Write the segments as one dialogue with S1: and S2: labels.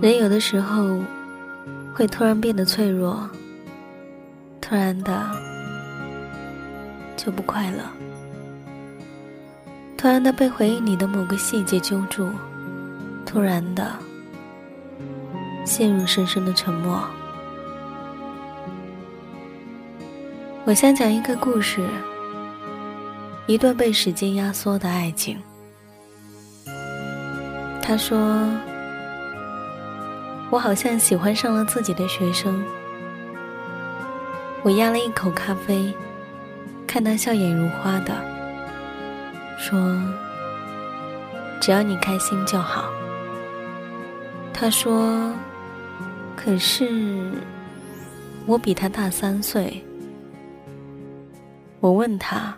S1: 人有的时候会突然变得脆弱，突然的就不快乐，突然的被回忆里的某个细节揪住，突然的陷入深深的沉默。我想讲一个故事，一段被时间压缩的爱情。他说。我好像喜欢上了自己的学生。我压了一口咖啡，看他笑眼如花的，说：“只要你开心就好。”他说：“可是我比他大三岁。”我问他：“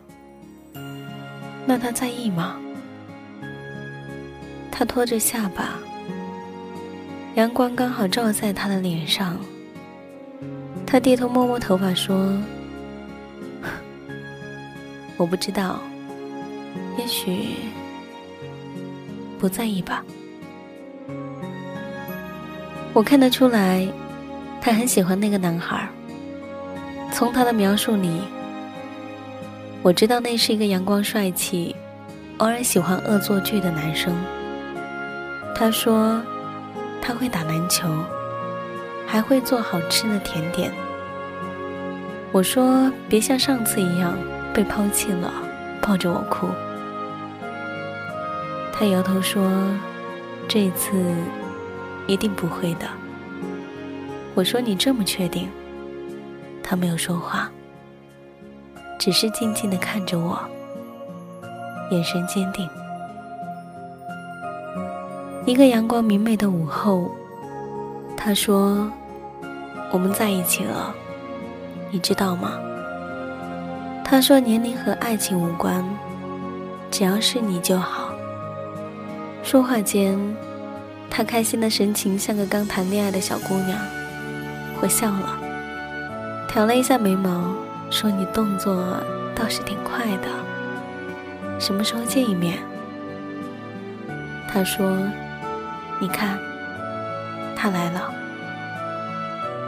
S1: 那他在意吗？”他拖着下巴。阳光刚好照在他的脸上，他低头摸摸头发说：“ 我不知道，也许不在意吧。”我看得出来，他很喜欢那个男孩。从他的描述里，我知道那是一个阳光帅气、偶尔喜欢恶作剧的男生。他说。他会打篮球，还会做好吃的甜点。我说：“别像上次一样被抛弃了，抱着我哭。”他摇头说：“这一次一定不会的。”我说：“你这么确定？”他没有说话，只是静静的看着我，眼神坚定。一个阳光明媚的午后，他说：“我们在一起了，你知道吗？”他说：“年龄和爱情无关，只要是你就好。”说话间，他开心的神情像个刚谈恋爱的小姑娘。我笑了，挑了一下眉毛，说：“你动作倒是挺快的，什么时候见一面？”他说。你看，他来了。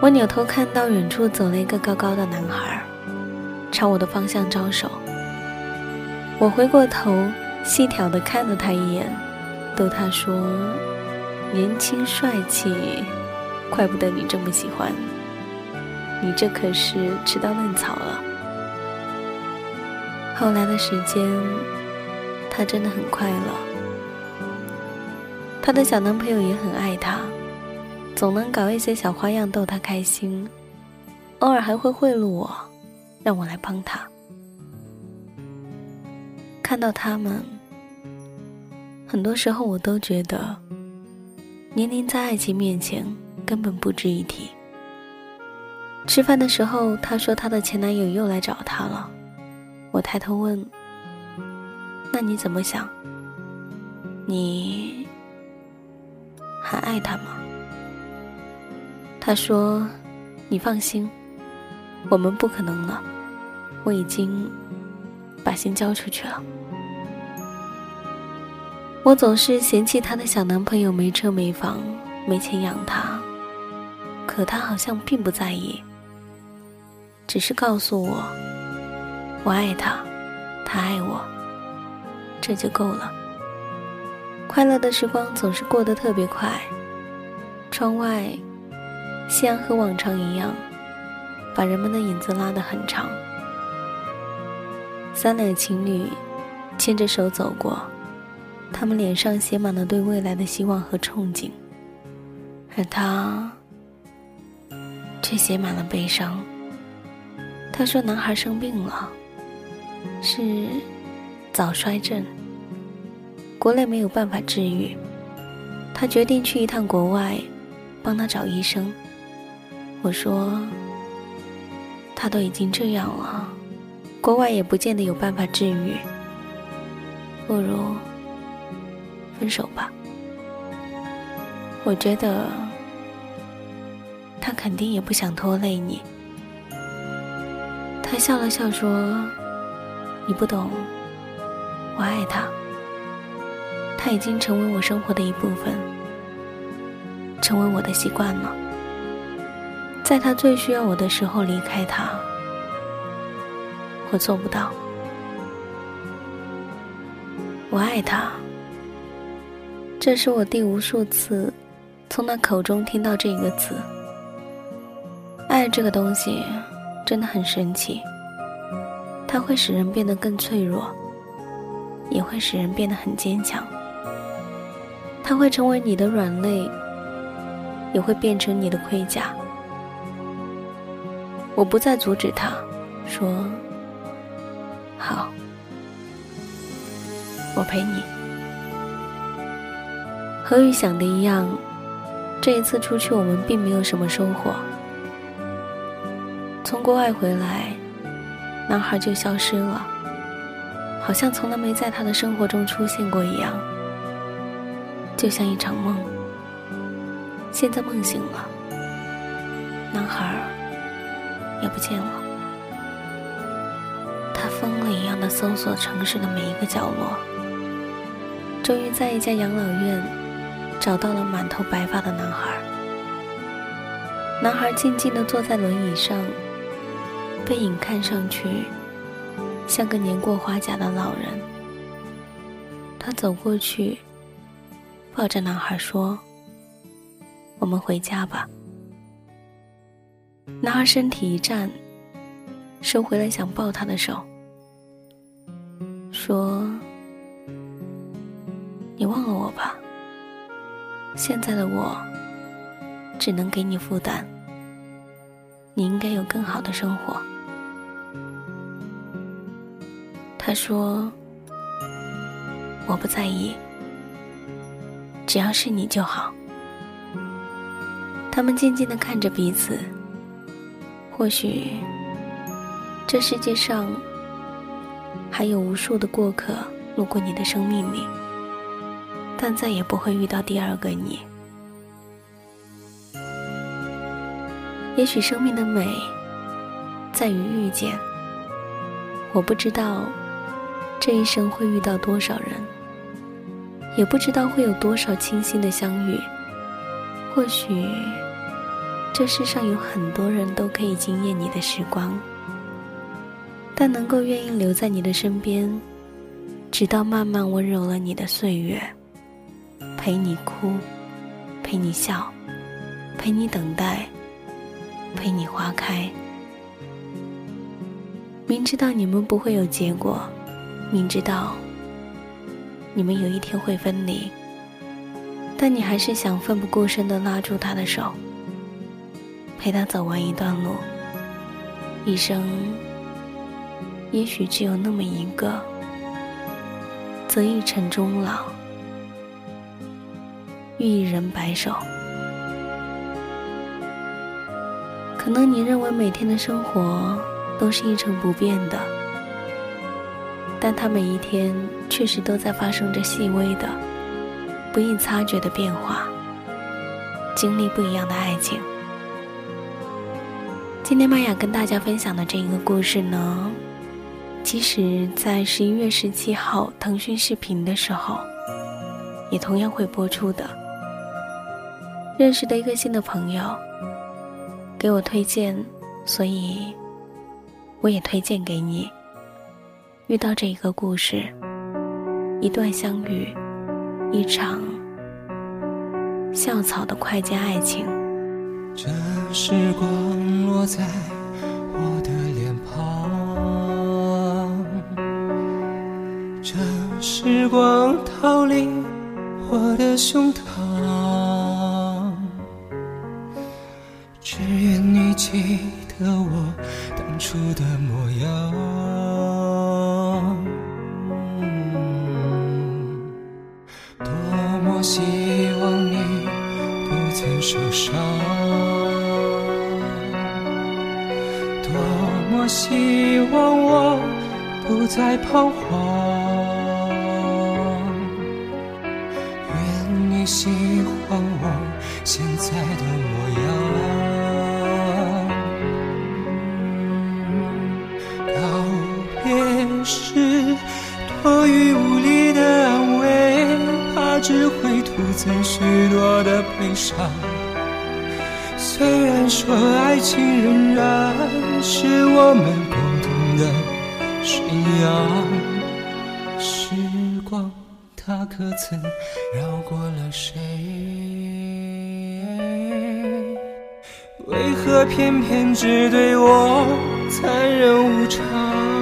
S1: 我扭头看到远处走了一个高高的男孩，朝我的方向招手。我回过头，细挑的看了他一眼，逗他说：“年轻帅气，怪不得你这么喜欢。你这可是吃到嫩草了。”后来的时间，他真的很快乐。她的小男朋友也很爱她，总能搞一些小花样逗她开心，偶尔还会贿赂我，让我来帮她。看到他们，很多时候我都觉得，年龄在爱情面前根本不值一提。吃饭的时候，她说她的前男友又来找她了。我抬头问：“那你怎么想？你爱他吗？”他说：“你放心，我们不可能了。我已经把心交出去了。”我总是嫌弃她的小男朋友没车没房，没钱养她，可她好像并不在意，只是告诉我，我爱他，他爱我，这就够了。快乐的时光总是过得特别快，窗外，夕阳和往常一样，把人们的影子拉得很长。三两情侣牵着手走过。他们脸上写满了对未来的希望和憧憬，而他却写满了悲伤。他说：“男孩生病了，是早衰症，国内没有办法治愈。他决定去一趟国外，帮他找医生。”我说：“他都已经这样了，国外也不见得有办法治愈，不如……”分手吧，我觉得他肯定也不想拖累你。他笑了笑说：“你不懂，我爱他，他已经成为我生活的一部分，成为我的习惯了。在他最需要我的时候离开他，我做不到。我爱他。”这是我第无数次从他口中听到这个词。爱这个东西真的很神奇，它会使人变得更脆弱，也会使人变得很坚强。它会成为你的软肋，也会变成你的盔甲。我不再阻止他，说：“好，我陪你。”和预想的一样，这一次出去我们并没有什么收获。从国外回来，男孩就消失了，好像从来没在他的生活中出现过一样，就像一场梦。现在梦醒了，男孩也不见了。他疯了一样的搜索城市的每一个角落，终于在一家养老院。找到了满头白发的男孩。男孩静静地坐在轮椅上，背影看上去像个年过花甲的老人。他走过去，抱着男孩说：“我们回家吧。”男孩身体一颤，收回了想抱他的手，说：“你忘了我吧。”现在的我，只能给你负担。你应该有更好的生活。他说：“我不在意，只要是你就好。”他们静静的看着彼此。或许，这世界上还有无数的过客路过你的生命里。但再也不会遇到第二个你。也许生命的美在于遇见。我不知道这一生会遇到多少人，也不知道会有多少清新的相遇。或许这世上有很多人都可以惊艳你的时光，但能够愿意留在你的身边，直到慢慢温柔了你的岁月。陪你哭，陪你笑，陪你等待，陪你花开。明知道你们不会有结果，明知道你们有一天会分离，但你还是想奋不顾身的拉住他的手，陪他走完一段路。一生也许只有那么一个，择一城终老。遇一人白首，可能你认为每天的生活都是一成不变的，但它每一天确实都在发生着细微的、不易察觉的变化，经历不一样的爱情。今天玛雅跟大家分享的这一个故事呢，其实在十一月十七号腾讯视频的时候，也同样会播出的。认识的一个新的朋友。给我推荐，所以我也推荐给你。遇到这一个故事，一段相遇，一场校草的快捷爱情。
S2: 这时光落在我的脸庞，这时光逃离我的胸膛。受伤，多么希望我不再彷徨，愿你心只会徒增许多的悲伤。虽然说爱情仍然是我们共同的信仰，时光它可曾绕过了谁？为何偏偏只对我残忍无常？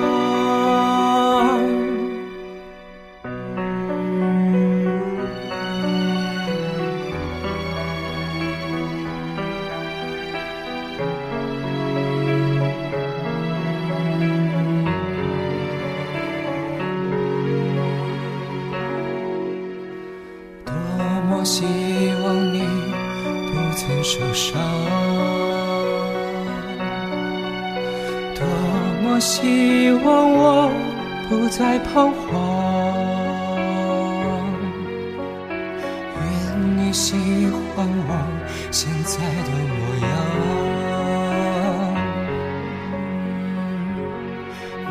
S2: 我希望我不再彷徨。愿你喜欢我现在的模样。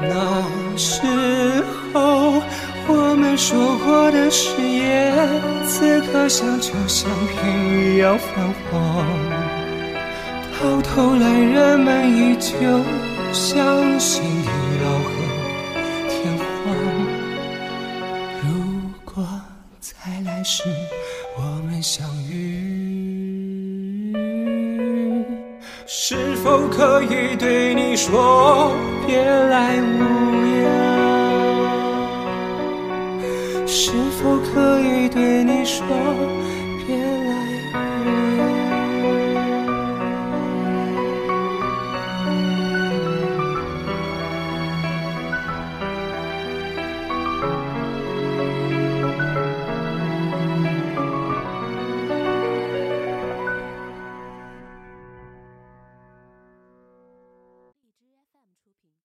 S2: 那时候。我们说过的誓言，此刻像旧相片一样泛黄。到头来，人们依旧相信地老和天荒。如果在来世我们相遇，是否可以对你说别来无恙？是否可以对你说别来？